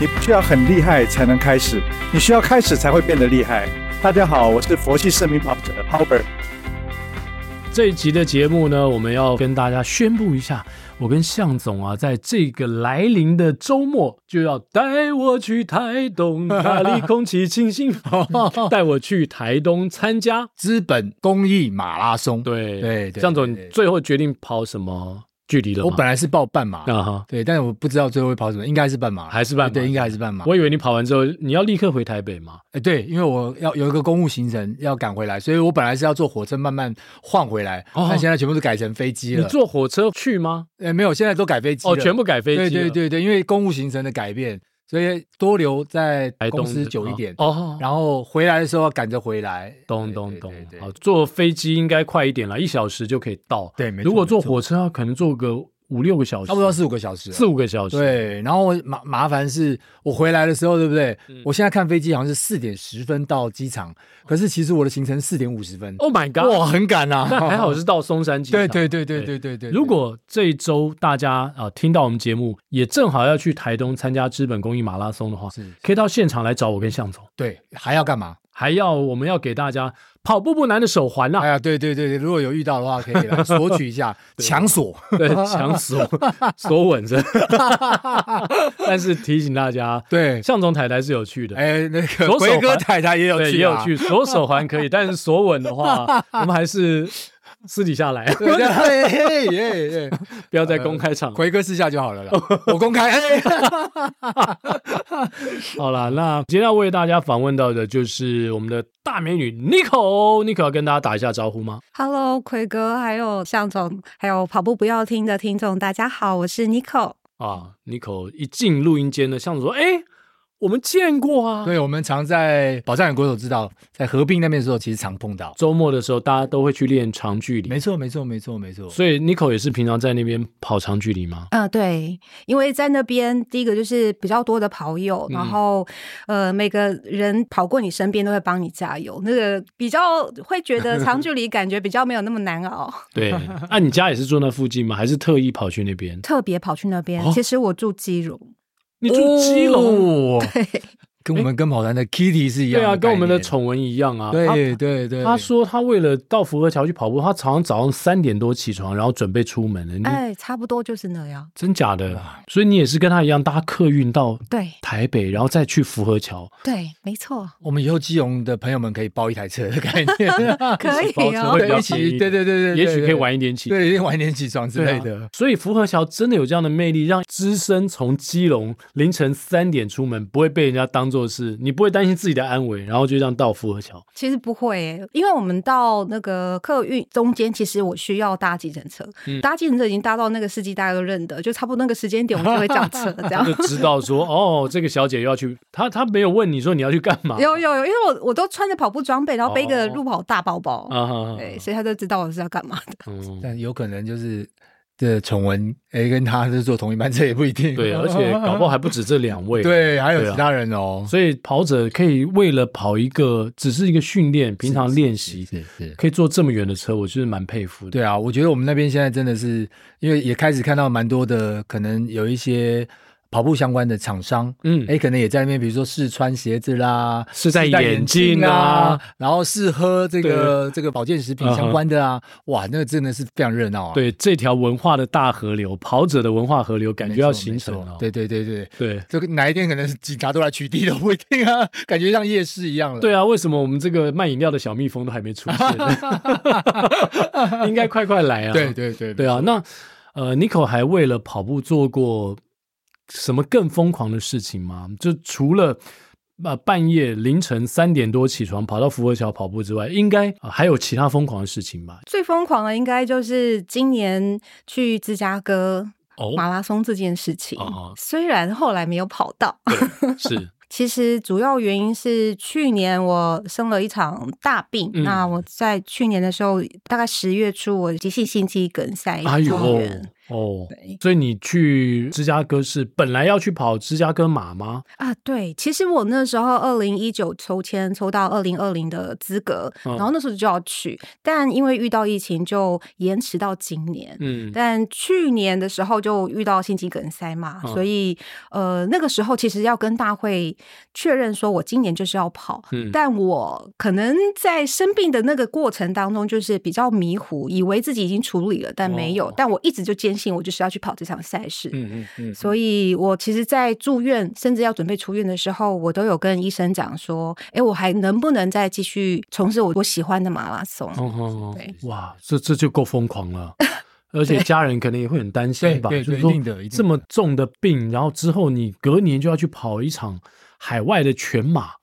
你不需要很厉害才能开始，你需要开始才会变得厉害。大家好，我是佛系市民跑者 Albert。这一集的节目呢，我们要跟大家宣布一下，我跟向总啊，在这个来临的周末就要带我去台东，那里空气清新，带我去台东参加资本公益马拉松。对对对，向总最后决定跑什么？距离的，我本来是报半马啊哈，对，但是我不知道最后会跑什么，应该是半马，还是半马？对，应该还是半马。我以为你跑完之后你要立刻回台北嘛？哎，对，因为我要有一个公务行程要赶回来，所以我本来是要坐火车慢慢换回来，但现在全部都改成飞机了。你坐火车去吗？哎，没有，现在都改飞机了。哦，全部改飞机。对对对对，因为公务行程的改变。所以多留在公司久一点哦，然后回来的时候要赶着回来。咚咚咚，好，坐飞机应该快一点了，一小时就可以到。对，没错。如果坐火车，可能坐个五六个小时，差不多四五个小时，四五个小时。对，然后麻麻烦是我回来的时候，对不对？我现在看飞机好像是四点十分到机场，可是其实我的行程四点五十分。Oh my god！哇，很赶啊！但还好是到松山机场。对对对对对对对。如果这一周大家啊听到我们节目，也正好要去台东参加资本公益马拉松的话，是可以到现场来找我跟向总。对，还要干嘛？还要我们要给大家跑步不难的手环呐！哎呀，对对对对，如果有遇到的话，可以来 索取一下，强锁，对，强锁 锁稳着。但是提醒大家，对，向总太太是有趣的，哎，那个奎哥太太也有趣，也有趣。锁手环可以，但是锁稳的话，我们还是。私底下来，对对 不要在公开场，奎哥私下就好了啦。我公开，好了，那今天要为大家访问到的就是我们的大美女 Nico，Nico 要跟大家打一下招呼吗？Hello，奎哥，还有向总，还有跑步不要听的听众，大家好，我是 Nico。啊，Nico 一进录音间呢，向总说，哎。我们见过啊，对，我们常在宝藏岩国手知道，在合并那边的时候，其实常碰到。周末的时候，大家都会去练长距离。没错，没错，没错，没错。所以 Nico 也是平常在那边跑长距离吗？啊、呃，对，因为在那边，第一个就是比较多的跑友，然后、嗯、呃，每个人跑过你身边都会帮你加油，那个比较会觉得长距离感觉比较没有那么难熬。对，那、啊、你家也是住那附近吗？还是特意跑去那边？特别跑去那边。哦、其实我住基隆。你住基隆？哦、跟我们跟跑团的 Kitty 是一样的，对啊，跟我们的宠文一样啊。对对对，他说他为了到福和桥去跑步，他常常早上三点多起床，然后准备出门。哎，差不多就是那样。真假的？所以你也是跟他一样搭客运到对台北，然后再去福和桥。对，没错。我们以后基隆的朋友们可以包一台车的概念，可以 哦，一起。对对对对，也许可以晚一点起，对，晚一点起床之类的。所以福和桥真的有这样的魅力，让资深从基隆凌晨三点出门，不会被人家当做是你不会担心自己的安危，然后就这样到福和桥。其实不会，因为我们到那个客运中间，其实我需要搭计程车。嗯、搭计程车已经搭到那个司机大家都认得，就差不多那个时间点，我们就会叫车，这样就知道说哦，这个小姐要去。她她没有问你说你要去干嘛？有有有，因为我我都穿着跑步装备，然后背个路跑大包包，哦、对，所以他就知道我是要干嘛的。嗯、但有可能就是。这宠文哎，跟他是坐同一班 车也不一定。对，而且搞不好还不止这两位。对，还有其他人哦。所以跑者可以为了跑一个，只是一个训练，平常练习，是是，可以坐这么远的车，我就是蛮佩服的。对啊，我觉得我们那边现在真的是，因为也开始看到蛮多的，可能有一些跑步相关的厂商，嗯，哎，可能也在那边，比如说试穿鞋子啦，试戴眼镜啊，啊，然后试喝这个这个保健食品相关的啊，哇，那个真的是非常热闹啊。对，这条文化的大河流，跑者的文化河流，感觉要形成了。对对对对对，这个哪一天可能是警察都来取缔都不一定啊，感觉像夜市一样了。对啊，为什么我们这个卖饮料的小蜜蜂都还没出现？应该快快来啊！对对对对啊，那呃，Nico 还为了跑步做过。什么更疯狂的事情吗？就除了呃半夜凌晨三点多起床跑到福和桥跑步之外，应该、呃、还有其他疯狂的事情吧？最疯狂的应该就是今年去芝加哥马拉松这件事情。哦、虽然后来没有跑到，是。其实主要原因是去年我生了一场大病，嗯、那我在去年的时候，大概十月初，我急性心肌梗塞住院。哦，所以你去芝加哥是本来要去跑芝加哥马吗？啊，对，其实我那时候二零一九抽签抽到二零二零的资格，嗯，然后那时候就要去，但因为遇到疫情就延迟到今年。嗯，但去年的时候就遇到心肌梗塞嘛，嗯，所以呃那个时候其实要跟大会确认说我今年就是要跑，嗯，但我可能在生病的那个过程当中就是比较迷糊，以为自己已经处理了，但没有，哦，但我一直就坚。我就是要去跑这场赛事，嗯嗯嗯，所以我其实，在住院甚至要准备出院的时候，我都有跟医生讲说，哎，我还能不能再继续从事我我喜欢的马拉松？哦哦，对，哇，这这就够疯狂了，而且家人可能也会很担心吧？就是说，这么重的病，然后之后你隔年就要去跑一场海外的全马。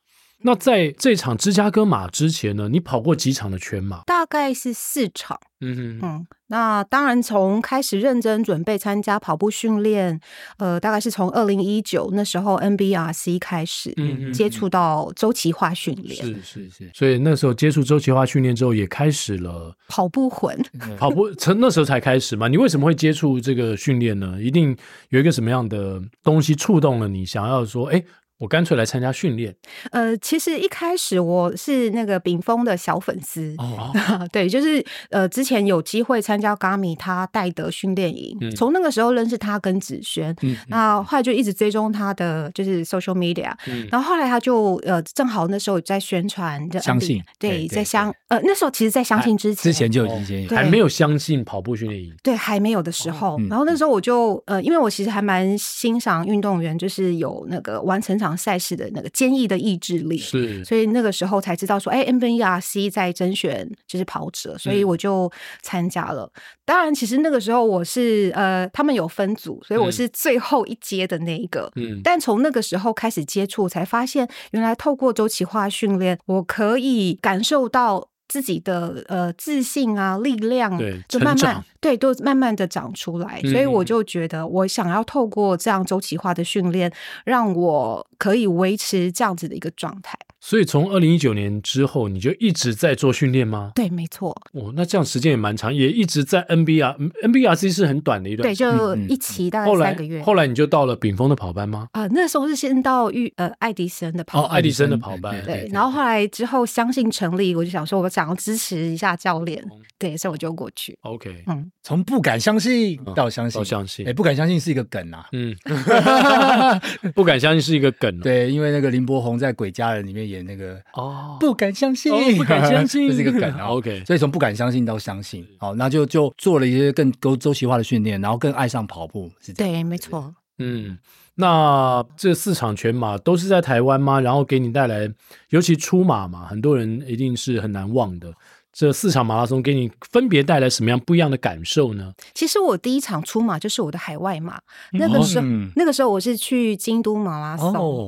那在这场芝加哥马之前呢，你跑过几场的全马？大概是四场。嗯嗯。那当然，从开始认真准备参加跑步训练，呃，大概是从二零一九那时候 NBRC 开始嗯接触到周期化训练。是是是。所以那时候接触周期化训练之后，也开始了跑步魂。跑步从那时候才开始嘛？你为什么会接触这个训练呢？一定有一个什么样的东西触动了你，想要说，哎。我干脆来参加训练。呃，其实一开始我是那个炳峰的小粉丝哦，对，就是呃，之前有机会参加 Gami 他带的训练营，从、嗯、那个时候认识他跟子轩，嗯，那后来就一直追踪他的就是 social media，嗯，然后后来他就呃，正好那时候在宣传，相信对，在相呃那时候其实，在相信之前，之前就已经还没有相信跑步训练营，对，还没有的时候，嗯、然后那时候我就呃，因为我其实还蛮欣赏运动员，就是有那个完成场赛事的那个坚毅的意志力，是，所以那个时候才知道说，哎，NBRC 在甄选就是跑者，所以我就参加了。嗯、当然，其实那个时候我是呃，他们有分组，所以我是最后一阶的那一个。嗯，但从那个时候开始接触，才发现原来透过周期化训练，我可以感受到。自己的呃自信啊，力量就慢慢对，都慢慢的长出来，嗯，所以我就觉得我想要透过这样周期化的训练，让我可以维持这样子的一个状态。所以从二零一九年之后，你就一直在做训练吗？对，没错。哦，那这样时间也蛮长，也一直在 NBR，NBRC 是很短的一段，对，就一期大概三个月。嗯、后，来后来你就到了炳峰的跑班吗？啊、呃，那时候是先到玉呃爱迪生的跑班，哦，爱迪生的跑班。对，对，然后后来之后相信成立，我就想说，我想要支持一下教练，嗯、对，所以我就过去。OK，嗯，从不敢相信到相信，到相信，哎，不敢相信是一个梗啊，嗯，不敢相信是一个梗、啊，对，因为那个林柏宏在《鬼家人》里面演那个哦。不敢相信，哦、不敢相信，这是一个梗啊。OK，所以从不敢相信到相信，好，那就就做了一些更周周期化的训练，然后更爱上跑步，是这样。对，没错。嗯，那这四场全马都是在台湾吗？然后给你带来，尤其出马嘛，很多人一定是很难忘的。这四场马拉松给你分别带来什么样不一样的感受呢？其实我第一场出马就是我的海外马，那个时候、嗯、那个时候我是去京都马拉松，哦、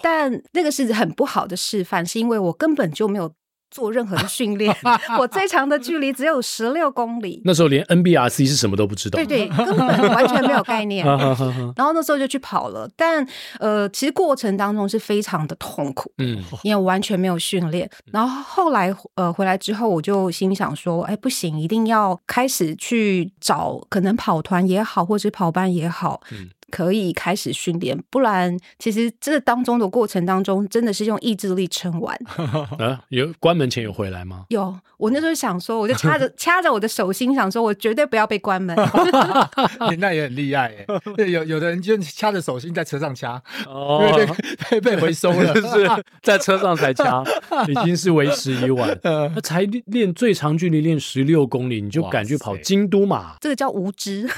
但那个是很不好的示范，是因为我根本就没有。做任何的训练，我最长的距离只有十六公里。那时候连 NBRC 是什么都不知道，对对，根本完全没有概念。然后那时候就去跑了，但呃，其实过程当中是非常的痛苦，嗯，因为完全没有训练。然后后来呃回来之后，我就心想说，哎，不行，一定要开始去找可能跑团也好，或者跑班也好。嗯可以开始训练，不然其实这当中的过程当中，真的是用意志力撑完。啊，有关门前有回来吗？有，我那时候想说，我就掐着 掐着我的手心，想说我绝对不要被关门。那也很厉害耶！对，有有的人就掐着手心在车上掐，哦，被被回收了，就是在车上才掐，已经是为时已晚。那才练最长距离练十六公里，你就敢去跑京都嘛？这个叫无知。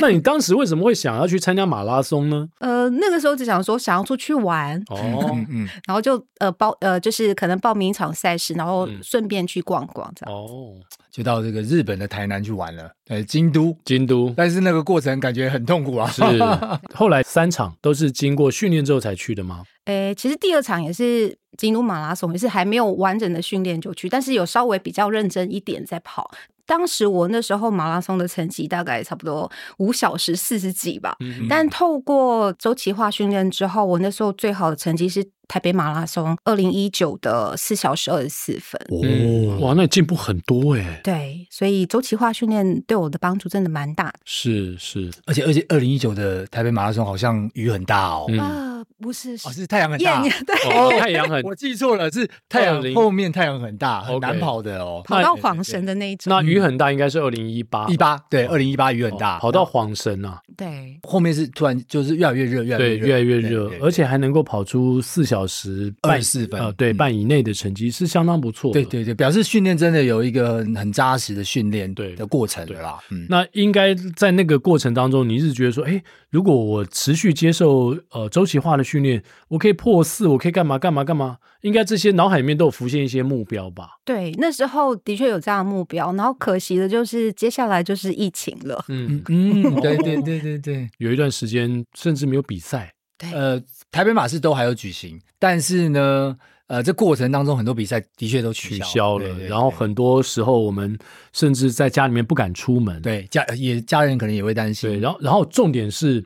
那你当时为什么会想要去参加马拉松呢？呃，那个时候只想说想要出去玩哦，嗯，然后就呃报呃就是可能报名一场赛事，然后顺便去逛逛这样。哦，就到这个日本的台南去玩了，呃，京都，京都，但是那个过程感觉很痛苦啊。是，后来三场都是经过训练之后才去的吗？诶，其实第二场也是京都马拉松，也是还没有完整的训练就去，但是有稍微比较认真一点在跑。当时我那时候马拉松的成绩大概差不多五小时四十几吧，嗯、但透过周期化训练之后，我那时候最好的成绩是台北马拉松二零一九的四小时二十四分。哦，哇，那你进步很多哎。对，所以周期化训练对我的帮助真的蛮大的。是是，而且而且二零一九的台北马拉松好像雨很大哦。嗯啊，不是，是，哦，是太阳很大。对，哦，太阳很，我记错了，是太阳后面太阳很大，很难跑的哦。跑到晃神的那一种。那雨很大，应该是二零一八一八，对，二零一八雨很大，跑到晃神啊。对，后面是突然就是越来越热，越来越热，越来越热，而且还能够跑出四小时半四分，呃，对，半以内的成绩是相当不错。对对对，表示训练真的有一个很扎实的训练对的过程对啦。嗯，那应该在那个过程当中，你是觉得说，哎，如果我持续接受呃周期化的训练，我可以破四，我可以干嘛干嘛干嘛？应该这些脑海里面都有浮现一些目标吧？对，那时候的确有这样的目标，然后可惜的就是接下来就是疫情了。嗯嗯，对对对对对，有一段时间甚至没有比赛。对，呃，台北马是都还有举行，但是呢，呃，这过程当中很多比赛的确都取消，取消了，然后很多时候我们甚至在家里面不敢出门，对，家也家人可能也会担心。对，然后然后重点是。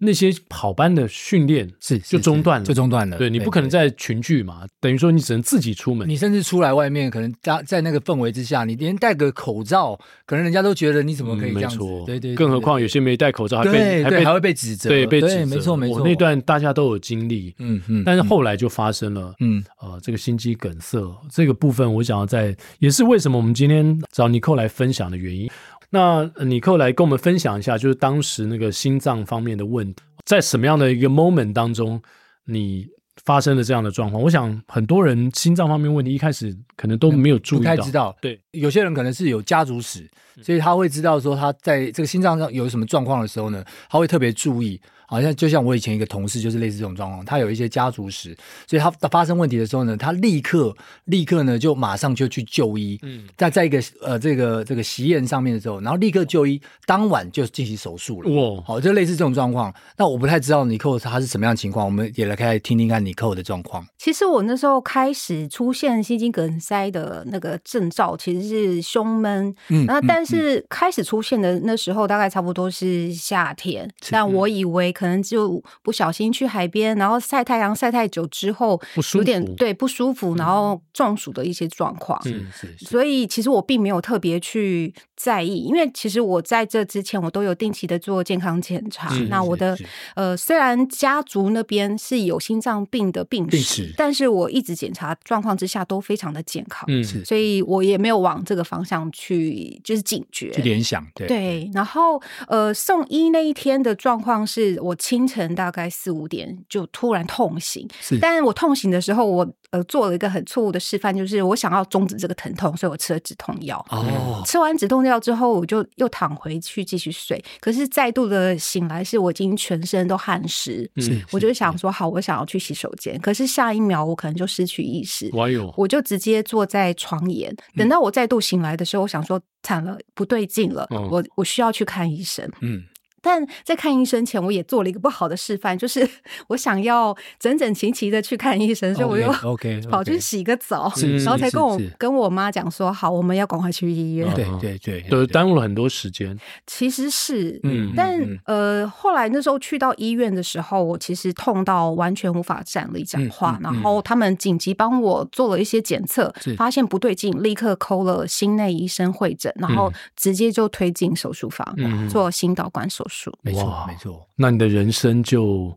那些跑班的训练是就中断了，就中断了。对，你不可能在群聚嘛，等于说你只能自己出门。你甚至出来外面，可能在在那个氛围之下，你连戴个口罩，可能人家都觉得你怎么可以这样子？对对。更何况有些没戴口罩，还被还被还会被指责。对，被指责。没错没错。我那段大家都有经历，嗯嗯。但是后来就发生了，嗯呃，这个心肌梗塞这个部分，我想要在也是为什么我们今天找尼寇来分享的原因。那尼克来跟我们分享一下，就是当时那个心脏方面的问题。在什么样的一个 moment 当中，你发生了这样的状况？我想很多人心脏方面问题一开始可能都没有注意到，不太知道。对，有些人可能是有家族史，所以他会知道说他在这个心脏上有什么状况的时候呢，他会特别注意。好像就像我以前一个同事，就是类似这种状况，他有一些家族史，所以他发生问题的时候呢，他立刻立刻呢就马上就去就医。嗯，在在一个呃这个这个实验上面的时候，然后立刻就医，当晚就进行手术了。哇，好，就类似这种状况。那我不太知道尼寇他是什么样的情况，我们也来开听听看尼寇的状况。其实我那时候开始出现心肌梗塞的那个征兆，其实是胸闷。嗯，那但是开始出现的那时候大概差不多是夏天，嗯、但我以为。可能就不小心去海边，然后晒太阳晒太久之后，有点对不舒服，然后中暑的一些状况。嗯，所以其实我并没有特别去在意，因为其实我在这之前我都有定期的做健康检查。那我的呃，虽然家族那边是有心脏病的病史，但是我一直检查状况之下都非常的健康。嗯，所以我也没有往这个方向去就是警觉去联想。对，对，然后呃，送医那一天的状况是我。清晨大概四五点就突然痛醒，但是我痛醒的时候，我呃做了一个很错误的示范，就是我想要终止这个疼痛，所以我吃了止痛药。哦，吃完止痛药之后，我就又躺回去继续睡。可是再度的醒来，是我已经全身都汗湿，嗯，我就想说好，我想要去洗手间，可是下一秒我可能就失去意识，我就直接坐在床沿。等到我再度醒来的时候，我想说惨了，不对劲了，哦、我我需要去看医生。嗯。但在看医生前，我也做了一个不好的示范，就是 我想要整整齐齐的去看医生，所以我又 OK 跑去洗个澡，然后才跟我跟我妈讲说：“好，我们要赶快去医院。”对对对，都耽误了很多时间。其实是，嗯，但呃，后来那时候去到医院的时候，我其实痛到完全无法站立讲话，然后他们紧急帮我做了一些检测，发现不对劲，立刻 call 了心内医生会诊，然后直接就推进手术房做心导管手术。没错，没错。那你的人生就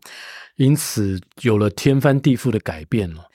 因此有了天翻地覆的改变了。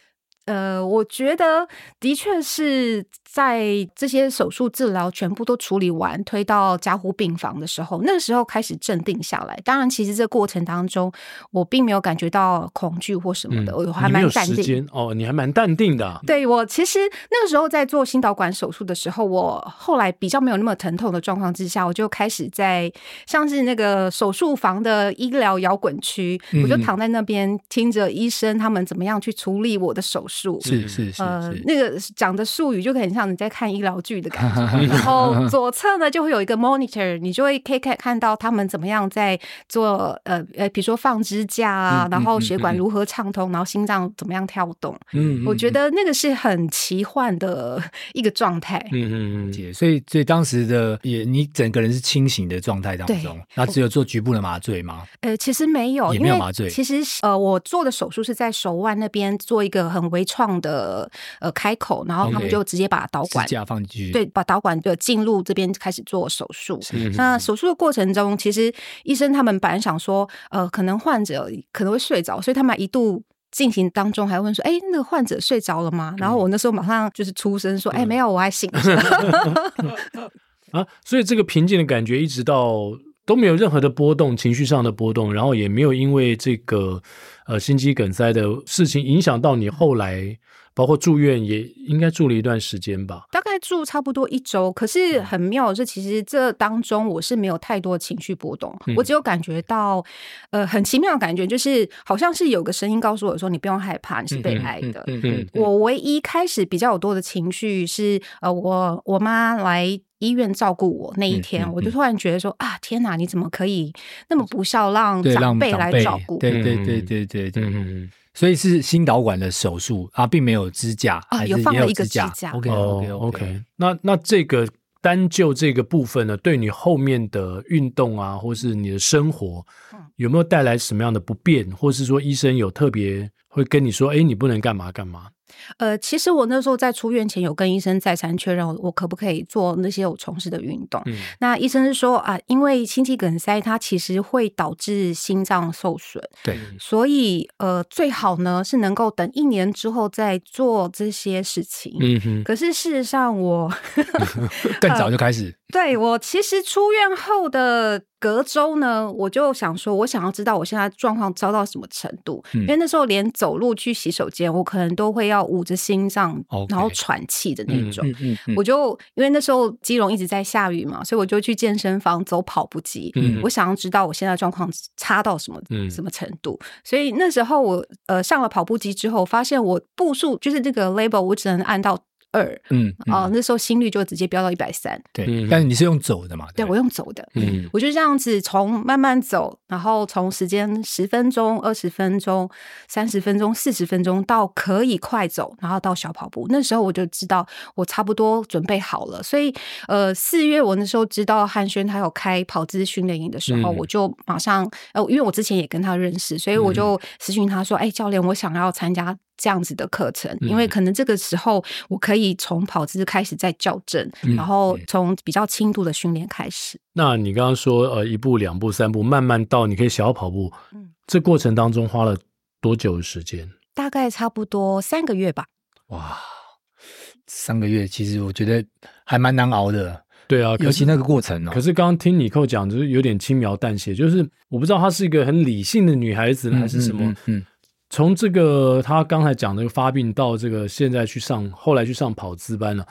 呃，我觉得的确是在这些手术治疗全部都处理完，推到加护病房的时候，那个时候开始镇定下来。当然，其实这过程当中，我并没有感觉到恐惧或什么的，嗯、我还蛮淡定。哦，你还蛮淡定的、啊。对，我其实那个时候在做心导管手术的时候，我后来比较没有那么疼痛的状况之下，我就开始在像是那个手术房的医疗摇滚区，嗯、我就躺在那边听着医生他们怎么样去处理我的手术。是是是，呃，那个讲的术语就很像你在看医疗剧的感觉。然后 左侧呢就会有一个 monitor，你就会可以看看到他们怎么样在做，呃呃，比如说放支架啊，然后血管如何畅通，然后心脏怎么样跳动。嗯，我觉得那个是很奇幻的一个状态。嗯嗯嗯，所以所以当时的也你整个人是清醒的状态当中，那只有做局部的麻醉吗？呃，其实没有，也没有麻醉。其实呃，我做的手术是在手腕那边做一个很微创的呃开口，然后他们就直接把导管架放进去，对，把导管就进入这边开始做手术。那手术的过程中，其实医生他们本来想说，呃，可能患者可能会睡着，所以他们一度进行当中还问说，哎，那个患者睡着了吗？然后我那时候马上就是出声说，哎，没有，我还醒着。啊，所以这个平静的感觉一直到。都没有任何的波动，情绪上的波动，然后也没有因为这个呃心肌梗塞的事情影响到你后来，包括住院也应该住了一段时间吧？大概住差不多一周。可是很妙的是，其实这当中我是没有太多情绪波动，嗯、我只有感觉到呃很奇妙的感觉，就是好像是有个声音告诉我说：“你不用害怕，你是被爱的。”嗯嗯。我唯一开始比较有多的情绪是呃我我妈来。医院照顾我那一天，嗯嗯嗯、我就突然觉得说啊，天哪，你怎么可以那么不孝，让长辈来照顾？对对对对对对，嗯、所以是心导管的手术啊，并没有支架啊，有放了一个支架。OK OK OK。那那这个单就这个部分呢，对你后面的运动啊，或是你的生活，有没有带来什么样的不便？或是说医生有特别会跟你说，哎，你不能干嘛干嘛？呃，其实我那时候在出院前有跟医生再三确认，我可不可以做那些我从事的运动。嗯、那医生是说啊，因为心肌梗塞它其实会导致心脏受损，对，所以呃，最好呢是能够等一年之后再做这些事情。嗯哼。可是事实上我 更早就开始。对，我其实出院后的隔周呢，我就想说，我想要知道我现在状况糟到什么程度，嗯、因为那时候连走路去洗手间，我可能都会要捂着心脏，Okay. 然后喘气的那种。嗯嗯嗯、我就因为那时候基隆一直在下雨嘛，所以我就去健身房走跑步机。嗯、我想要知道我现在状况差到什么、嗯、什么程度，所以那时候我呃上了跑步机之后，发现我步数就是这个 label，我只能按到。二，嗯，哦、呃，那时候心率就直接飙到一百三，对，嗯、但是你是用走的嘛？对，对我用走的，嗯，我就这样子从慢慢走，然后从时间十分钟、二十分钟、三十分钟、四十分钟到可以快走，然后到小跑步，那时候我就知道我差不多准备好了。所以，呃，四月我那时候知道汉轩他有开跑姿训练营的时候，嗯、我就马上，呃，因为我之前也跟他认识，所以我就私讯他说：“哎、嗯欸，教练，我想要参加。”这样子的课程，因为可能这个时候我可以从跑姿开始再校正，嗯、然后从比较轻度的训练开始。那你刚刚说呃一步两步三步慢慢到你可以小跑步，嗯，这过程当中花了多久的时间？大概差不多三个月吧。哇，三个月其实我觉得还蛮难熬的。对啊，尤其那个过程哦。可是刚刚听你寇讲，就是有点轻描淡写，就是我不知道她是一个很理性的女孩子还是什么，嗯。嗯嗯从这个他刚才讲的发病到这个现在去上，后来去上跑姿班了，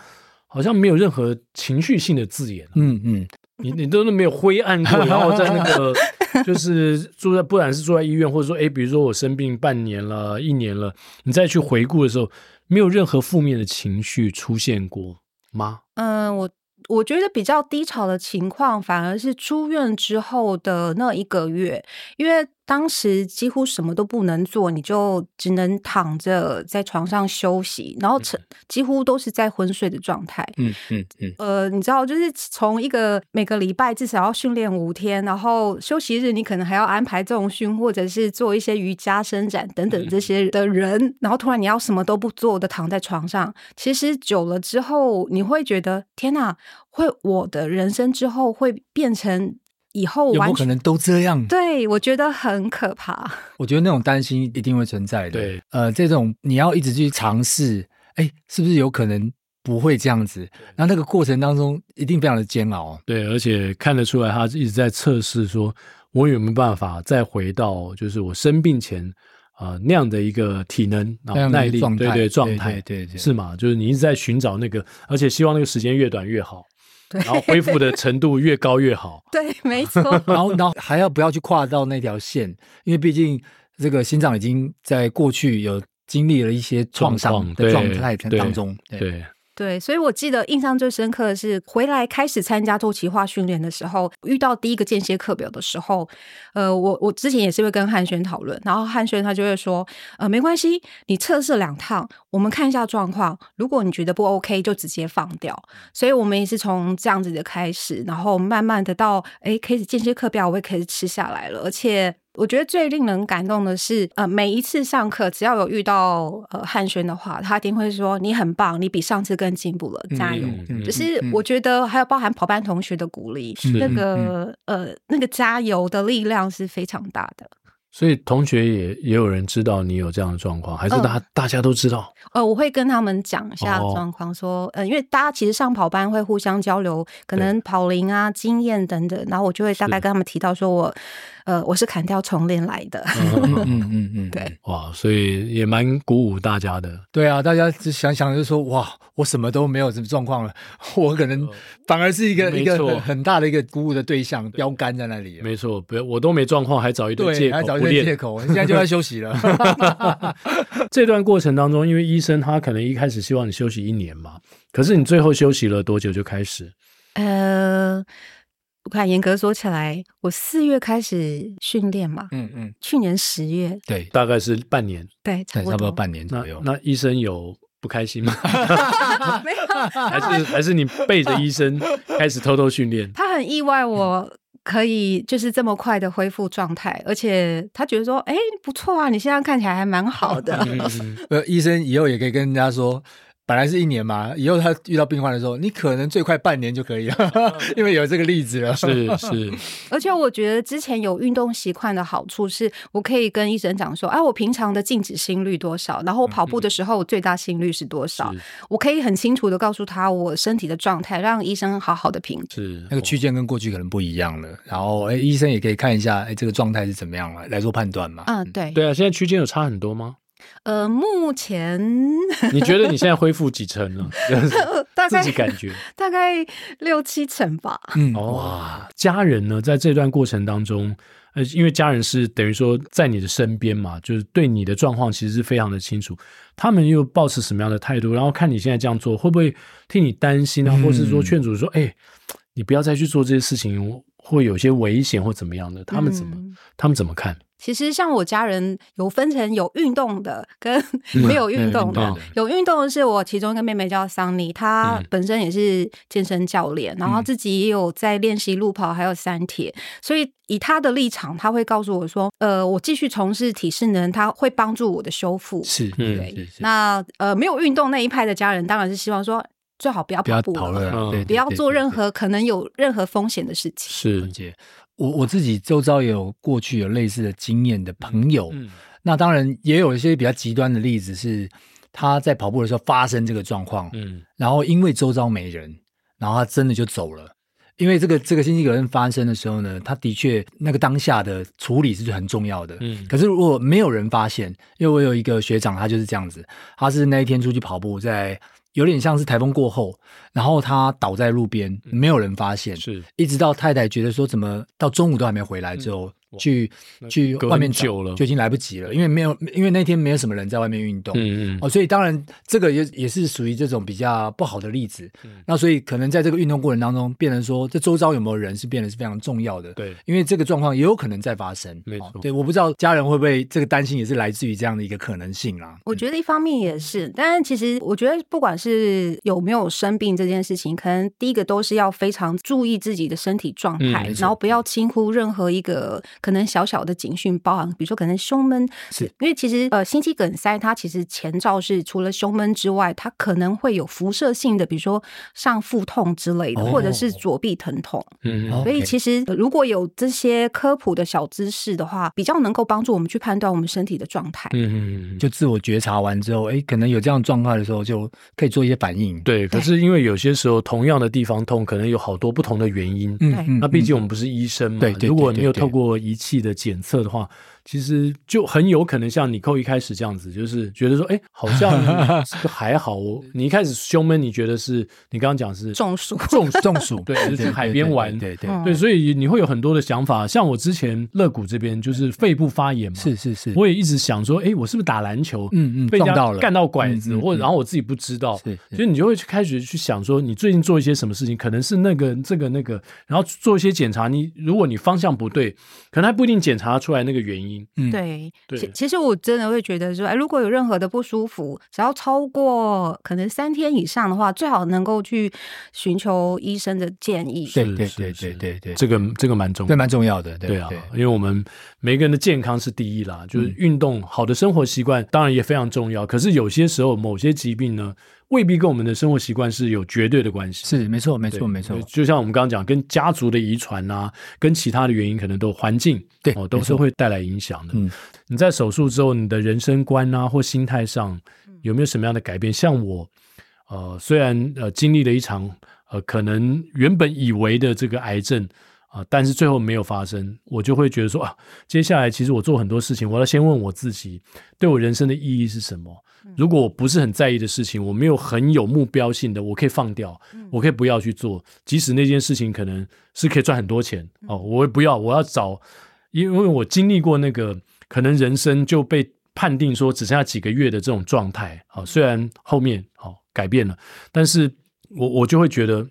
好像没有任何情绪性的字眼。嗯嗯，你你都没有灰暗过，然后在那个 就是住在，不管是住在医院，或者说哎，比如说我生病半年了、一年了，你再去回顾的时候，没有任何负面的情绪出现过吗？嗯，我。我觉得比较低潮的情况，反而是出院之后的那一个月，因为当时几乎什么都不能做，你就只能躺着在床上休息，然后成几乎都是在昏睡的状态。嗯嗯嗯。呃，你知道，就是从一个每个礼拜至少要训练五天，然后休息日你可能还要安排重训，或者是做一些瑜伽伸展等等这些的人，然后突然你要什么都不做的躺在床上，其实久了之后，你会觉得天哪！会，我的人生之后会变成以后有没有可能都这样？对，我觉得很可怕。我觉得那种担心一定会存在的。对，呃，这种你要一直去尝试，哎，是不是有可能不会这样子？然后那个过程当中一定非常的煎熬。对，而且看得出来他一直在测试，说我有没有办法再回到就是我生病前。啊、呃，那样的一个体能，然后耐力，对对状态，对对对，是吗？就是你一直在寻找那个，而且希望那个时间越短越好，对，然后恢复的程度越高越好。对，没错。然后，然后还要不要去跨到那条线？因为毕竟这个心脏已经在过去有经历了一些创伤的状态当中，对。对对对，所以我记得印象最深刻的是回来开始参加周期化训练的时候，遇到第一个间歇课表的时候，呃，我我之前也是会跟汉轩讨论，然后汉轩他就会说，呃，没关系，你测试两趟，我们看一下状况，如果你觉得不 OK，就直接放掉。所以我们也是从这样子的开始，然后慢慢的到，哎，开始间歇课表，我也开始吃下来了，而且。我觉得最令人感动的是，呃，每一次上课，只要有遇到呃汉轩的话，他一定会说你很棒，你比上次更进步了，加油！嗯、就是我觉得还有包含跑班同学的鼓励，嗯、那个、嗯、呃那个加油的力量是非常大的。所以同学也也有人知道你有这样的状况，还是大、呃、大家都知道？呃，我会跟他们讲一下状况，说，哦、呃，因为大家其实上跑班会互相交流，可能跑龄啊、经验等等，然后我就会大概跟他们提到说我。呃，我是砍掉重练来的，嗯嗯嗯嗯，嗯 对，哇，所以也蛮鼓舞大家的。对啊，大家只想想就说，哇，我什么都没有什么状况了，我可能反而是一个、呃、一个很，很大的一个鼓舞的对象，标杆在那里。没错，不要我都没状况，还找一堆借口，还找一堆借口，现在就要休息了。这段过程当中，因为医生他可能一开始希望你休息一年嘛，可是你最后休息了多久就开始？呃。我看严格说起来，我四月开始训练嘛，嗯嗯，去年十月，对，大概是半年，对，差不多，差不多半年左右。那，那医生有不开心吗？没有，还是还是你背着医生 开始偷偷训练？他很意外，我可以就是这么快的恢复状态，而且他觉得说，哎，不错啊，你现在看起来还蛮好的。呃，医生以后也可以跟人家说。本来是一年嘛，以后他遇到病患的时候，你可能最快半年就可以了，因为有这个例子了。是是，而且我觉得之前有运动习惯的好处是，我可以跟医生讲说，哎，我平常的静止心率多少，然后我跑步的时候我最大心率是多少，嗯、我可以很清楚的告诉他我身体的状态，让医生好好的评估。是那个区间跟过去可能不一样了，然后哎，医生也可以看一下，哎，这个状态是怎么样了，来做判断嘛。嗯，对。对啊，现在区间有差很多吗？呃，目前 你觉得你现在恢复几成了？大概自己感觉 大概六七成吧。嗯，哇，家人呢，在这段过程当中，呃，因为家人是等于说在你的身边嘛，就是对你的状况其实是非常的清楚。他们又抱持什么样的态度？然后看你现在这样做，会不会替你担心啊？或是说劝阻说，哎、嗯欸，你不要再去做这些事情，会有些危险或怎么样的？他们怎么？嗯、他们怎么看？其实像我家人有分成有运动的跟没有运动的。有运动的是我其中一个妹妹叫桑尼，她本身也是健身教练，然后自己也有在练习路跑还有三铁，所以以她的立场，她会告诉我说：“呃，我继续从事体适能，她会帮助我的修复。”是，对。那呃，没有运动那一派的家人，当然是希望说最好不要跑步了，不要做任何可能有任何风险的事情。是。我我自己周遭也有过去有类似的经验的朋友，嗯，那当然也有一些比较极端的例子，是他在跑步的时候发生这个状况，嗯，然后因为周遭没人，然后他真的就走了。因为这个这个心肌梗塞发生的时候呢，他的确那个当下的处理是很重要的，嗯，可是如果没有人发现，因为我有一个学长，他就是这样子，他是那一天出去跑步，在有点像是台风过后。然后他倒在路边，没有人发现，是。一直到太太觉得说怎么到中午都还没回来之后，去去外面久了就已经来不及了，因为没有因为那天没有什么人在外面运动，嗯嗯哦，所以当然这个也也是属于这种比较不好的例子。那所以可能在这个运动过程当中，变成说这周遭有没有人是变得是非常重要的，对，因为这个状况也有可能再发生，没错。对，我不知道家人会不会这个担心也是来自于这样的一个可能性啦。我觉得一方面也是，但其实我觉得不管是有没有生病这件事情，可能第一个都是要非常注意自己的身体状态，嗯、然后不要轻忽任何一个可能小小的警讯，包含比如说可能胸闷，是因为其实呃心肌梗塞它其实前兆是除了胸闷之外，它可能会有辐射性的，比如说上腹痛之类的，哦、或者是左臂疼痛。嗯，所以其实如果有这些科普的小知识的话，比较能够帮助我们去判断我们身体的状态。嗯嗯，就自我觉察完之后，哎，可能有这样状况的时候，就可以做一些反应。对，可是因为有些时候同样的地方痛，可能有好多不同的原因。对嗯，那毕竟我们不是医生嘛。对对，如果没有透过仪器的检测的话。其实就很有可能像你扣一开始这样子，就是觉得说，哎，好像 这个还好。你一开始胸闷，你觉得是你刚刚讲是中暑，中中暑，对，就去海边玩，对对对，所以你会有很多的想法。像我之前肋骨这边就是肺部发炎嘛，是是是，我也一直想说，哎，我是不是打篮球，嗯嗯，被撞到了，干到拐子，或者然后我自己不知道，所以你就会去开始去想说，你最近做一些什么事情，可能是那个这个那个，然后做一些检查。你如果你方向不对，可能还不一定检查出来那个原因。嗯，对。其其实我真的会觉得说，哎，如果有任何的不舒服，只要超过可能三天以上的话，最好能够去寻求医生的建议。对对对对对对，这个这个蛮重要，这蛮重要的。对啊，因为我们每个人的健康是第一啦，就是运动，好的生活习惯当然也非常重要。可是有些时候，某些疾病呢，未必跟我们的生活习惯是有绝对的关系。是，没错，没错，没错。就像我们刚刚讲，跟家族的遗传啊，跟其他的原因，可能都环境对哦，都是会带来影响的。嗯，你在手术之后，你的人生观啊，或心态上有没有什么样的改变？像我，呃，虽然呃经历了一场呃可能原本以为的这个癌症啊，呃，但是最后没有发生，我就会觉得说啊，接下来其实我做很多事情，我要先问我自己，对我人生的意义是什么？如果我不是很在意的事情，我没有很有目标性的，我可以放掉，我可以不要去做，即使那件事情可能是可以赚很多钱哦，我也不要，我要找，因为我经历过那个可能人生就被判定说只剩下几个月的这种状态啊，虽然后面哦改变了，但是我我就会觉得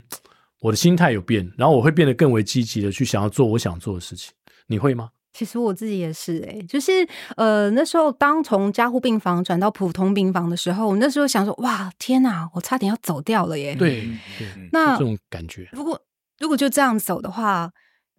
我的心态有变，然后我会变得更为积极的去想要做我想做的事情，你会吗？其实我自己也是哎、欸，就是呃那时候当从加护病房转到普通病房的时候，我那时候想说哇天哪，我差点要走掉了耶！对对，那这种感觉，如果如果就这样走的话。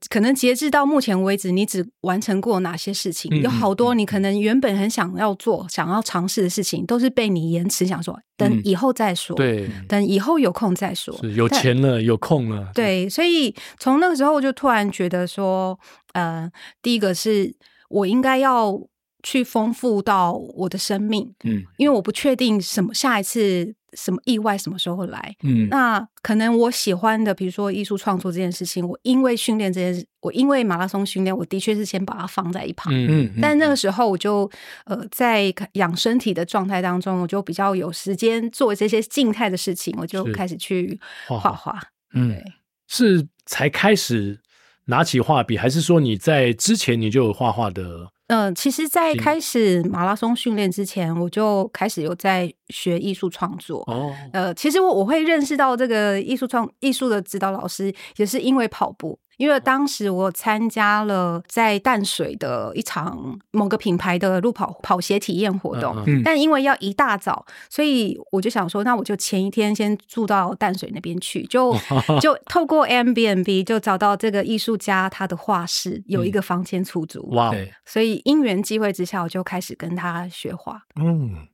可能截至到目前为止，你只完成过哪些事情？有好多你可能原本很想要做、想要尝试的事情，都是被你延迟，想说等以后再说。对，等以后有空再说。是有钱了，有空了。对，所以从那个时候我就突然觉得说，呃，第一个是我应该要去丰富到我的生命。嗯，因为我不确定什么下一次。什么意外什么时候来？嗯，那可能我喜欢的，比如说艺术创作这件事情，我因为训练这件事，我因为马拉松训练，我的确是先把它放在一旁。嗯嗯，但那个时候我就呃，在养身体的状态当中，我就比较有时间做这些静态的事情，我就开始去画画。嗯，对，是才开始拿起画笔，还是说你在之前你就有画画的？嗯、呃，其实，在开始马拉松训练之前，我就开始有在学艺术创作。哦，呃，其实我我会认识到这个艺术创艺术的指导老师，也是因为跑步。因为当时我参加了在淡水的一场某个品牌的路跑跑鞋体验活动，嗯嗯，但因为要一大早，所以我就想说，那我就前一天先住到淡水那边去，就 就透过 Airbnb 就找到这个艺术家他的画室有一个房间出租，哇，嗯！所以因缘际会之下，我就开始跟他学画。嗯，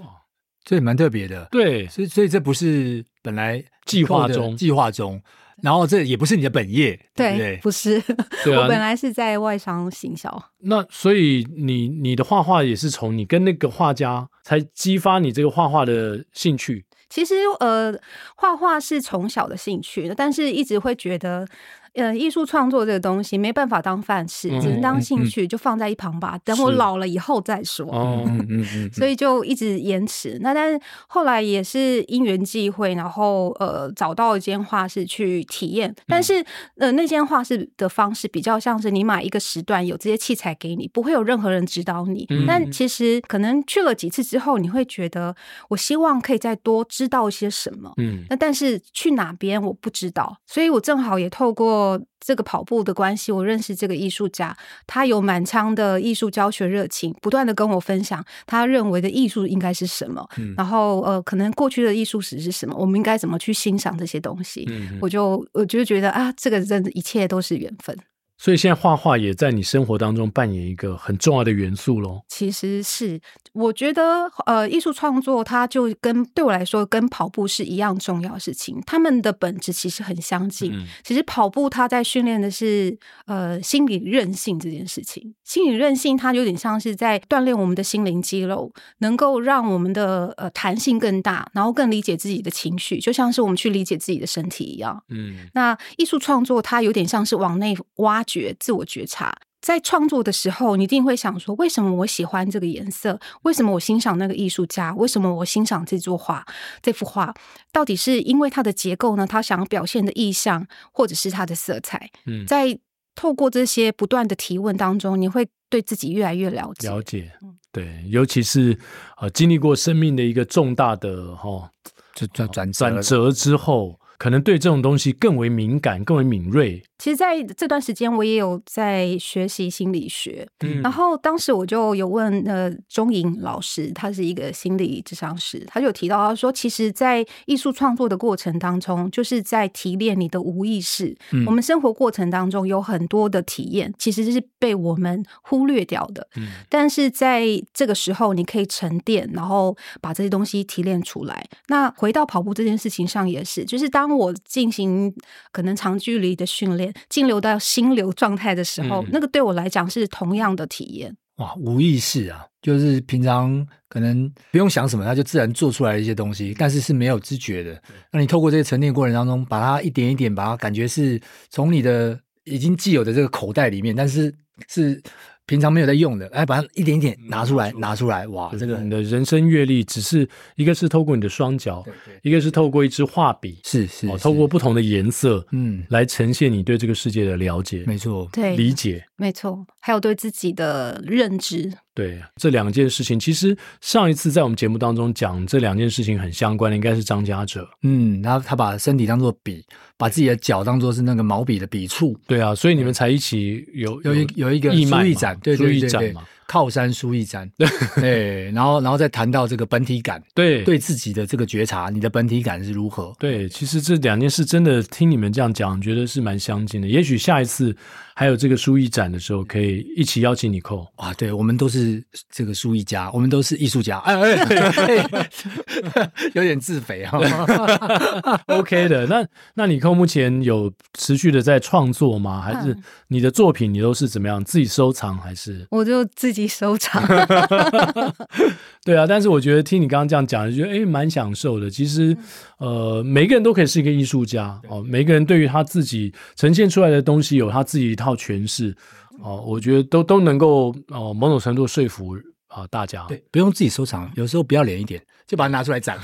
哇，这也蛮特别的，对，所以所以这不是本来计划中计划中。然后这也不是你的本业，对不对？不是，对啊，我本来是在外商行销。那所以你你的画画也是从你跟那个画家才激发你这个画画的兴趣。其实呃，画画是从小的兴趣，但是一直会觉得。呃，艺术创作这个东西没办法当饭吃，只能当兴趣，就放在一旁吧。等我老了以后再说。所以就一直延迟。那但是后来也是因缘际会，然后呃找到一间画室去体验。但是呃那间画室的方式比较像是你买一个时段，有这些器材给你，不会有任何人指导你。但其实可能去了几次之后，你会觉得我希望可以再多知道一些什么。嗯，那但是去哪边我不知道，所以我正好也透过。这个跑步的关系，我认识这个艺术家，他有满腔的艺术教学热情，不断的跟我分享他认为的艺术应该是什么，嗯、然后呃，可能过去的艺术史是什么，我们应该怎么去欣赏这些东西。嗯、我就我就觉得啊，这个真的一切都是缘分。所以现在画画也在你生活当中扮演一个很重要的元素喽。其实是，我觉得呃，艺术创作它就跟对我来说跟跑步是一样重要的事情，他们的本质其实很相近。嗯、其实跑步它在训练的是呃心理韧性这件事情，心理韧性它有点像是在锻炼我们的心灵肌肉，能够让我们的呃弹性更大，然后更理解自己的情绪，就像是我们去理解自己的身体一样。嗯，那艺术创作它有点像是往内挖。觉自我觉察，在创作的时候，你一定会想说：为什么我喜欢这个颜色？为什么我欣赏那个艺术家？为什么我欣赏这座画？这幅画到底是因为它的结构呢？他想要表现的意象，或者是它的色彩？嗯，在透过这些不断的提问当中，你会对自己越来越了解。了解，对，尤其是呃，经历过生命的一个重大的哈，就转转转折之后，可能对这种东西更为敏感，更为敏锐。其实，在这段时间，我也有在学习心理学。嗯，然后当时我就有问呃钟颖老师，他是一个心理智商师，他就提到他说，其实，在艺术创作的过程当中，就是在提炼你的无意识。嗯，我们生活过程当中有很多的体验，其实是被我们忽略掉的。嗯，但是在这个时候，你可以沉淀，然后把这些东西提炼出来。那回到跑步这件事情上也是，就是当我进行可能长距离的训练。进流到心流状态的时候，嗯、那个对我来讲是同样的体验。哇，无意识啊，就是平常可能不用想什么，它就自然做出来一些东西，但是是没有知觉的。那你透过这个沉淀过程当中，把它一点一点，把它感觉是从你的已经既有的这个口袋里面，但是是。平常没有在用的，哎，把它一点一点拿出来，拿出来，哇，这个你的人生阅历，只是一个是透过你的双脚，一个是透过一支画笔，是是，透过不同的颜色，嗯，来呈现你对这个世界的了解，没错，对，理解，没错，还有对自己的认知。对这两件事情，其实上一次在我们节目当中讲这两件事情很相关的，应该是张嘉哲。嗯，他他把身体当做笔，把自己的脚当做是那个毛笔的笔触。对啊，所以你们才一起有有一有一个书艺展，对对对对。靠山书艺展，对，然后然后再谈到这个本体感，对，对自己的这个觉察，你的本体感是如何？对，其实这两件事真的听你们这样讲，觉得是蛮相近的。也许下一次还有这个书艺展的时候，可以一起邀请你扣。啊，对，我们都是这个书艺家，我们都是艺术家，哎哎，有点自肥哈。OK 的，那那你扣目前有持续的在创作吗？还是你的作品你都是怎么样自己收藏？还是我就自己。收藏，对啊，但是我觉得听你刚刚这样讲，就觉得哎，蛮享受的。其实，呃，每个人都可以是一个艺术家哦，每个人对于他自己呈现出来的东西有他自己一套诠释哦，我觉得都都能够哦，某种程度说服啊大家。对，不用自己收藏，有时候不要脸一点，就把它拿出来展。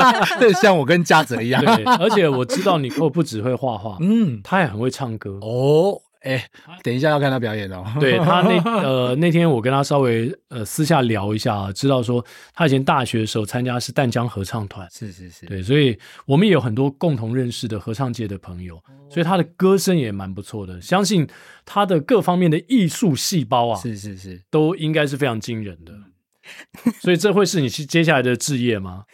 像我跟嘉泽一样，对，而且我知道你扣不只会画画，嗯，他也很会唱歌哦。哎，等一下要看他表演哦。对他那 呃那天我跟他稍微呃私下聊一下，知道说他以前大学的时候参加是淡江合唱团，是是是，对，所以我们也有很多共同认识的合唱界的朋友，所以他的歌声也蛮不错的，相信他的各方面的艺术细胞啊，是是是，都应该是非常惊人的。所以这会是你接下来的置业吗？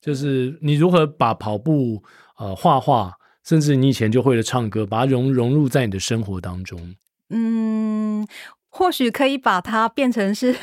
就是你如何把跑步呃画画。甚至你以前就会了唱歌，把它融融入在你的生活当中。嗯，或许可以把它变成是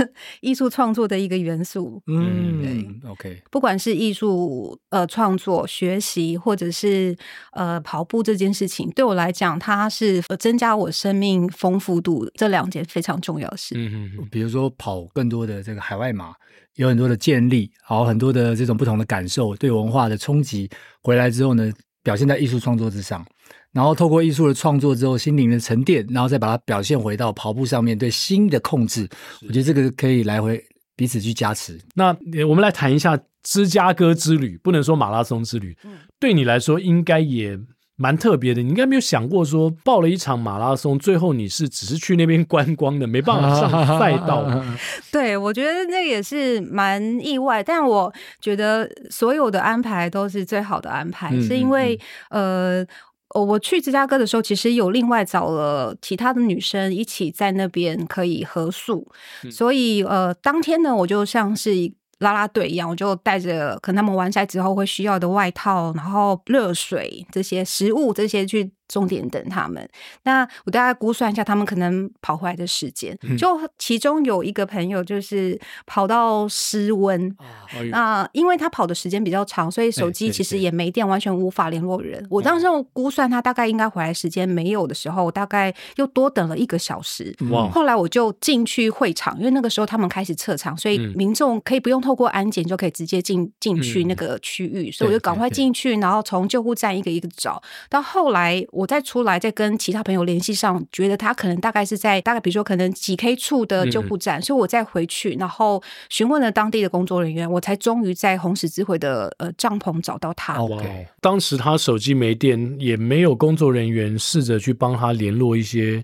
艺术创作的一个元素。嗯，对，OK。不管是艺术呃创作、学习，或者是呃跑步这件事情，对我来讲，它是增加我生命丰富度这两件非常重要的事。嗯嗯，比如说跑更多的这个海外马，有很多的建立，好很多的这种不同的感受，对文化的冲击，回来之后呢，表现在艺术创作之上，然后透过艺术的创作之后，心灵的沉淀，然后再把它表现回到跑步上面，对心的控制，我觉得这个可以来回彼此去加持。那我们来谈一下芝加哥之旅，不能说马拉松之旅，对你来说应该也蛮特别的。你应该没有想过说报了一场马拉松，最后你是只是去那边观光的，没办法上赛道。对，我觉得那也是蛮意外，但我觉得所有的安排都是最好的安排，嗯、是因为呃，我去芝加哥的时候，其实有另外找了其他的女生一起在那边可以合宿，嗯、所以呃，当天呢，我就像是拉拉队一样，我就带着可能他们完赛之后会需要的外套，然后热水这些食物这些去终点等他们。那我大概估算一下，他们可能跑回来的时间，嗯、就其中有一个朋友就是跑到失温，那、呃、因为他跑的时间比较长，所以手机其实也没电，完全无法联络人。我当时估算他大概应该回来时间没有的时候，我大概又多等了一个小时。后来我就进去会场，因为那个时候他们开始撤场，所以民众可以不用透过安检就可以直接进进去那个区域，所以我就赶快进去，然后从救护站一个一个找。到后来我再出来，再跟其他朋友联系上，觉得他可能大概是在大概比如说可能几 K 处的救护站，所以我再回去，然后询问了当地的工作人员，我才终于在红十字会的呃帐篷找到他。OK，当时他手机没电，也没有工作人员试着去帮他联络一些。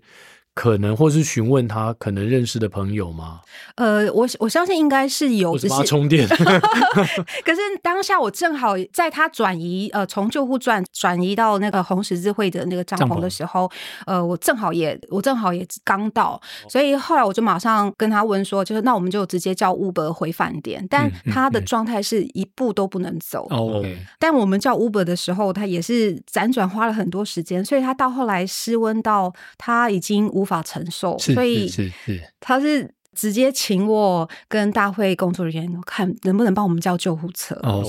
可能，或是询问他可能认识的朋友吗？呃，我我相信应该是有，只是充电。可是当下我正好在他转移呃从救护转转移到那个红十字会的那个帐篷的时候，呃，我正好也我正好也刚到，所以后来我就马上跟他问说，就是那我们就直接叫 Uber 回饭店。但他的状态是一步都不能走。哦、嗯，但我们叫 Uber 的时候，他也是辗转花了很多时间，所以他到后来失温到他已经无。无法承受，所以是是，他是直接请我跟大会工作人员看能不能帮我们叫救护车。哦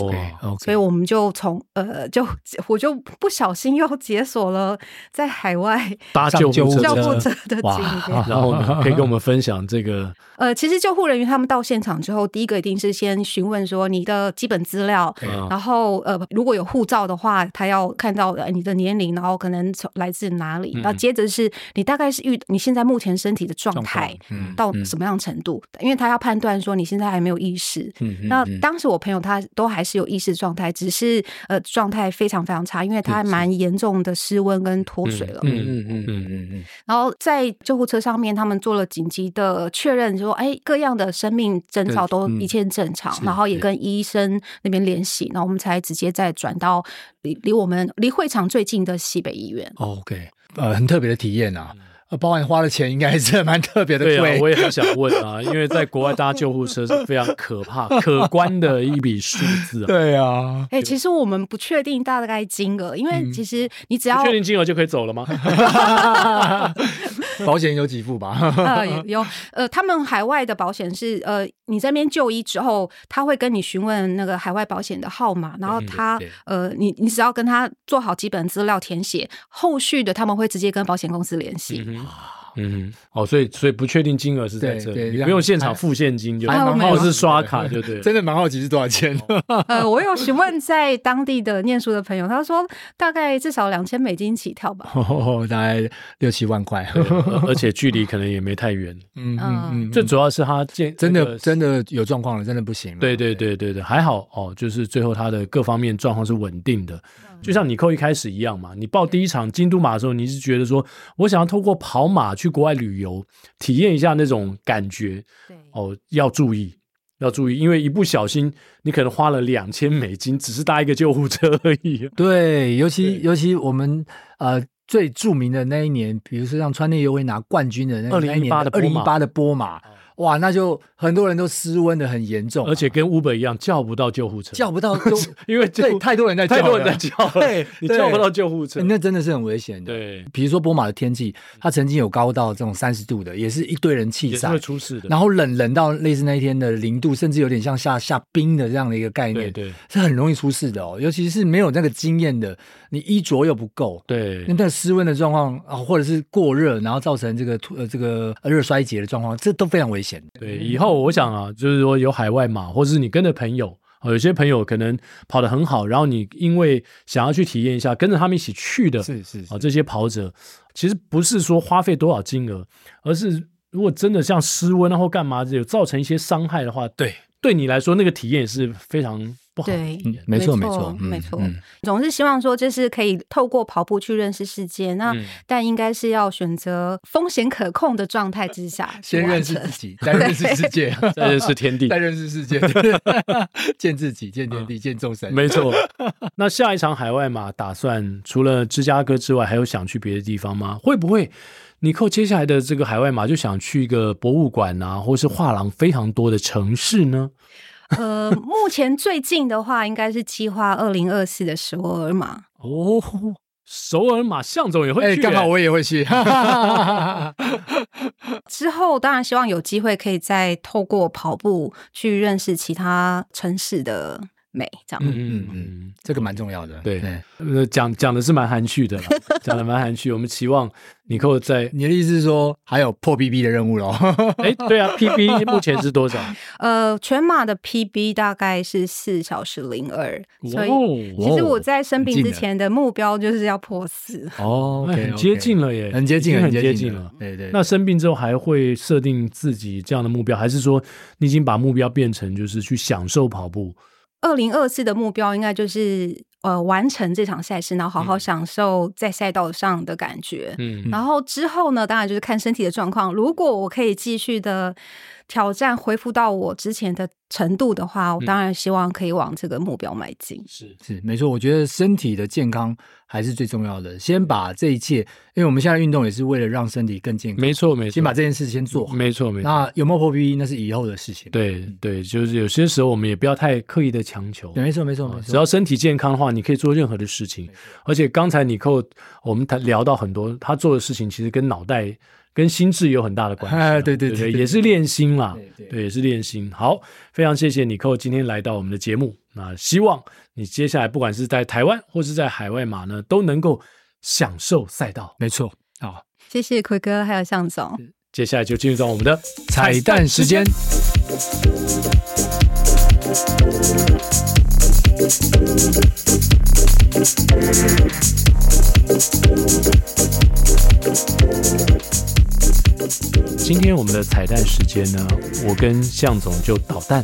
所以我们就从呃，就我就不小心又解锁了在海外搭救护车，救护车的经验。然后呢，可以跟我们分享这个。呃，其实救护人员他们到现场之后，第一个一定是先询问说你的基本资料，然后呃，如果有护照的话，他要看到呃你的年龄，然后可能从来自哪里，然后接着是你大概是遇你现在目前身体的状态到什么样程度，因为他要判断说你现在还没有意识。嗯那当时我朋友他都还是有意识状态，只是呃状态非常非常差，因为他还蛮严重的失温跟脱水了。嗯嗯嗯嗯嗯嗯。然后在救护车上面，他们做了紧急的确认。说哎，各样的生命征兆都一切正常，嗯、然后也跟医生那边联系，然后我们才直接再转到离离我们离会场最近的西北医院。OK，呃，很特别的体验啊。呃，包含花的钱应该是蛮特别的贵。对啊，我也很想问啊，因为在国外搭救护车是非常可怕、可观的一笔数字啊。对啊，哎、欸，其实我们不确定大概金额，因为其实你只要确定金额就可以走了吗？保险有几副吧？呃，有，呃，他们海外的保险是，呃，你在那边就医之后，他会跟你询问那个海外保险的号码，然后他，呃，你你只要跟他做好基本资料填写，后续的他们会直接跟保险公司联系。嗯嗯，哦，所以所以不确定金额是在这里，你不用现场付现金就，还或是刷卡就对。真的蛮好奇是多少钱？呃，我有询问在当地的念书的朋友，他说大概至少两千美金起跳吧，大概六七万块，而且距离可能也没太远。嗯嗯嗯，最主要是他健真的真的有状况了，真的不行了。对对对对对，还好哦，就是最后他的各方面状况是稳定的。就像你扣一开始一样嘛，你报第一场京都马的时候，你是觉得说我想要透过跑马去国外旅游，体验一下那种感觉。对，哦，要注意，要注意，因为一不小心，你可能花了两千美金，只是搭一个救护车而已。对，尤其尤其我们呃最著名的那一年，比如说像川内优惠拿冠军的那二零一八的二零一八的波马。哇，那就很多人都失温的很严重，而且跟 Uber 一样叫不到救护车，叫不到就，因为对太多人在叫，太多人在叫，对，你叫不到救护车，那真的是很危险的。对，比如说波马的天气，它曾经有高到这种三十度的，也是一堆人气炸，会出事的。然后冷冷到类似那一天的零度，甚至有点像下下冰的这样的一个概念，对，是很容易出事的哦。尤其是没有那个经验的，你衣着又不够，对，那那个失温的状况啊，或者是过热，然后造成这个呃这个热衰竭的状况，这都非常危险。对，以后。我想啊，就是说有海外马，或者是你跟着朋友，有些朋友可能跑得很好，然后你因为想要去体验一下，跟着他们一起去的，是是啊，这些跑者其实不是说花费多少金额，而是如果真的像失温啊或干嘛，有造成一些伤害的话，对，对你来说那个体验也是非常。对，嗯、没错没错没错，嗯、总是希望说就是可以透过跑步去认识世界。那、嗯、但应该是要选择风险可控的状态之下，先认识自己，再认识世界，再认识天地，再认识世界，见自己，见天地，见众生。没错。那下一场海外马打算除了芝加哥之外，还有想去别的地方吗？会不会尼寇接下来的这个海外马就想去一个博物馆啊，或是画廊非常多的城市呢？呃，目前最近的话，应该是计划二零二四的首尔马哦。首尔马向总也会去，刚好我也会去。之后当然希望有机会可以再透过跑步去认识其他城市的美，这样。嗯嗯嗯，这个蛮重要的。对，呃，讲讲的是蛮含蓄的，讲的蛮含蓄。我们期望尼克在，你的意思是说还有破 PB 的任务喽？哎，对啊，PB 目前是多少？呃，全马的 PB 大概是四小时零二，所以其实我在生病之前的目标就是要破四。哦，很接近了耶，很接近，很接近了。对对。那生病之后还会设定自己这样的目标，还是说你已经把目标变成就是去享受跑步？二零二四的目标应该就是呃完成这场赛事，然后好好享受在赛道上的感觉。嗯，然后之后呢，当然就是看身体的状况。如果我可以继续的。挑战恢复到我之前的程度的话，我当然希望可以往这个目标迈进。是是没错，我觉得身体的健康还是最重要的。先把这一切，因为我们现在运动也是为了让身体更健康。没错没错，先把这件事先做好。没错没错。那有没有破 PB 那是以后的事情。对对，就是有些时候我们也不要太刻意的强求。没错没错没错，只要身体健康的话，你可以做任何的事情。而且刚才尼克我们谈聊到很多，他做的事情其实跟脑袋。跟心智有很大的关系，啊，对对对，对，也是练心啦，对，对，对，对，也是练心。好，非常谢谢你寇今天来到我们的节目，那希望你接下来不管是在台湾或是在海外马呢，都能够享受赛道。没错，好，谢谢奎哥还有向总，接下来就进入到我们的彩蛋时间。今天我们的彩蛋时间呢，我跟向总就捣蛋，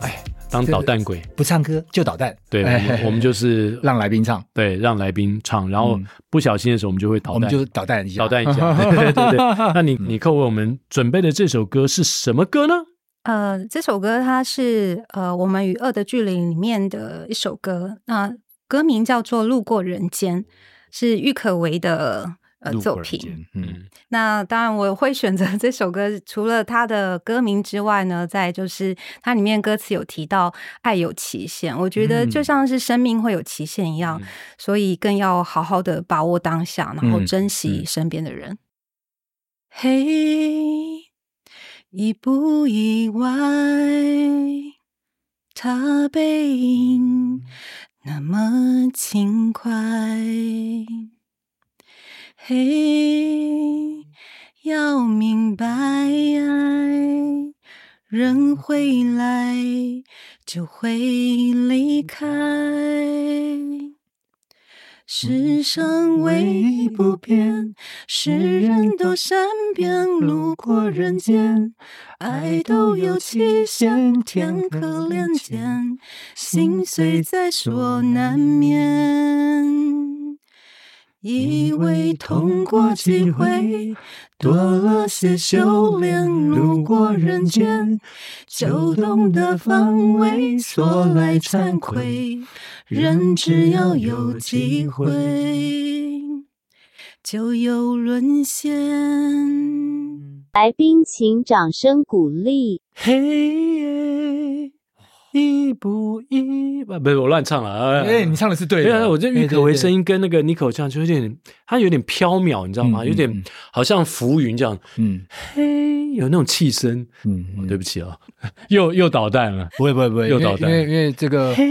哎，当捣蛋鬼，不唱歌就捣蛋。对，我们，我们就是 让来宾唱，对，让来宾唱，然后不小心的时候我们就会捣蛋，我们就捣蛋一下，捣蛋一下。对 对对，那你你扣为我们准备的这首歌是什么歌呢？呃，这首歌它是呃《我们与恶的距离》里面的一首歌，那歌名叫做《路过人间》，是郁可唯的。呃，作品，嗯，那当然我会选择这首歌，除了它的歌名之外呢，再就是它里面歌词有提到爱有期限，我觉得就像是生命会有期限一样，嗯、所以更要好好的把握当下，然后珍惜身边的人。嘿、嗯，嗯 hey, 意不意外？他背影那么轻快。嘿要明白，人会来就会离开。世上唯一不变，是人都善变。路过人间，爱都有期限，天可怜见，心碎在所难免。以为痛过几回，多了些修炼。路过人间，就懂得防卫。所来惭愧，人只要有机会，就有沦陷。来宾请掌声鼓励。嘿。一步一不，不是我乱唱了。哎，你唱的是对的。我这郁可唯声音跟那个尼克唱就有点，它有点飘渺，你知道吗？有点好像浮云这样。嗯，嘿，有那种气声。嗯，对不起啊，又又捣蛋了。不会不会不会，又捣蛋。因为因为这个嘿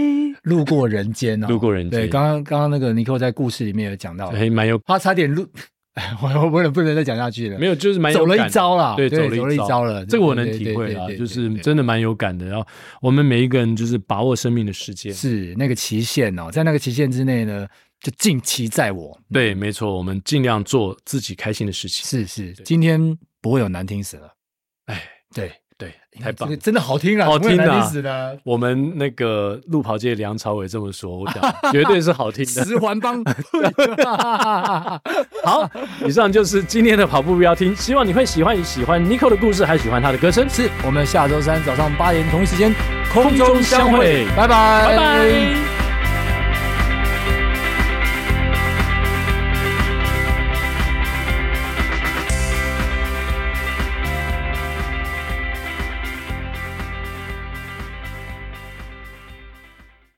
路过人间啊，路过人间。对，刚刚刚刚那个尼克在故事里面有讲到，哎蛮有，他差点路。我我不能不能再讲下去了。没有，就是蛮走了一招了，对，走了一招了。这个我能体会啊，就是真的蛮有感的。然后我们每一个人就是把握生命的时间，是那个期限哦，在那个期限之内呢，就尽其在我。对，没错，我们尽量做自己开心的事情。是是，今天不会有难听死了。哎，对。对，太棒了，真的好听啊，好听啊！我们那个路跑界梁朝伟这么说，我讲 绝对是好听的。十环帮，好，以上就是今天的跑步不要听，希望你会喜欢，喜欢 Nico 的故事，还喜欢他的歌声。是我们下周三早上八点同一时间空中相会，拜拜，拜拜。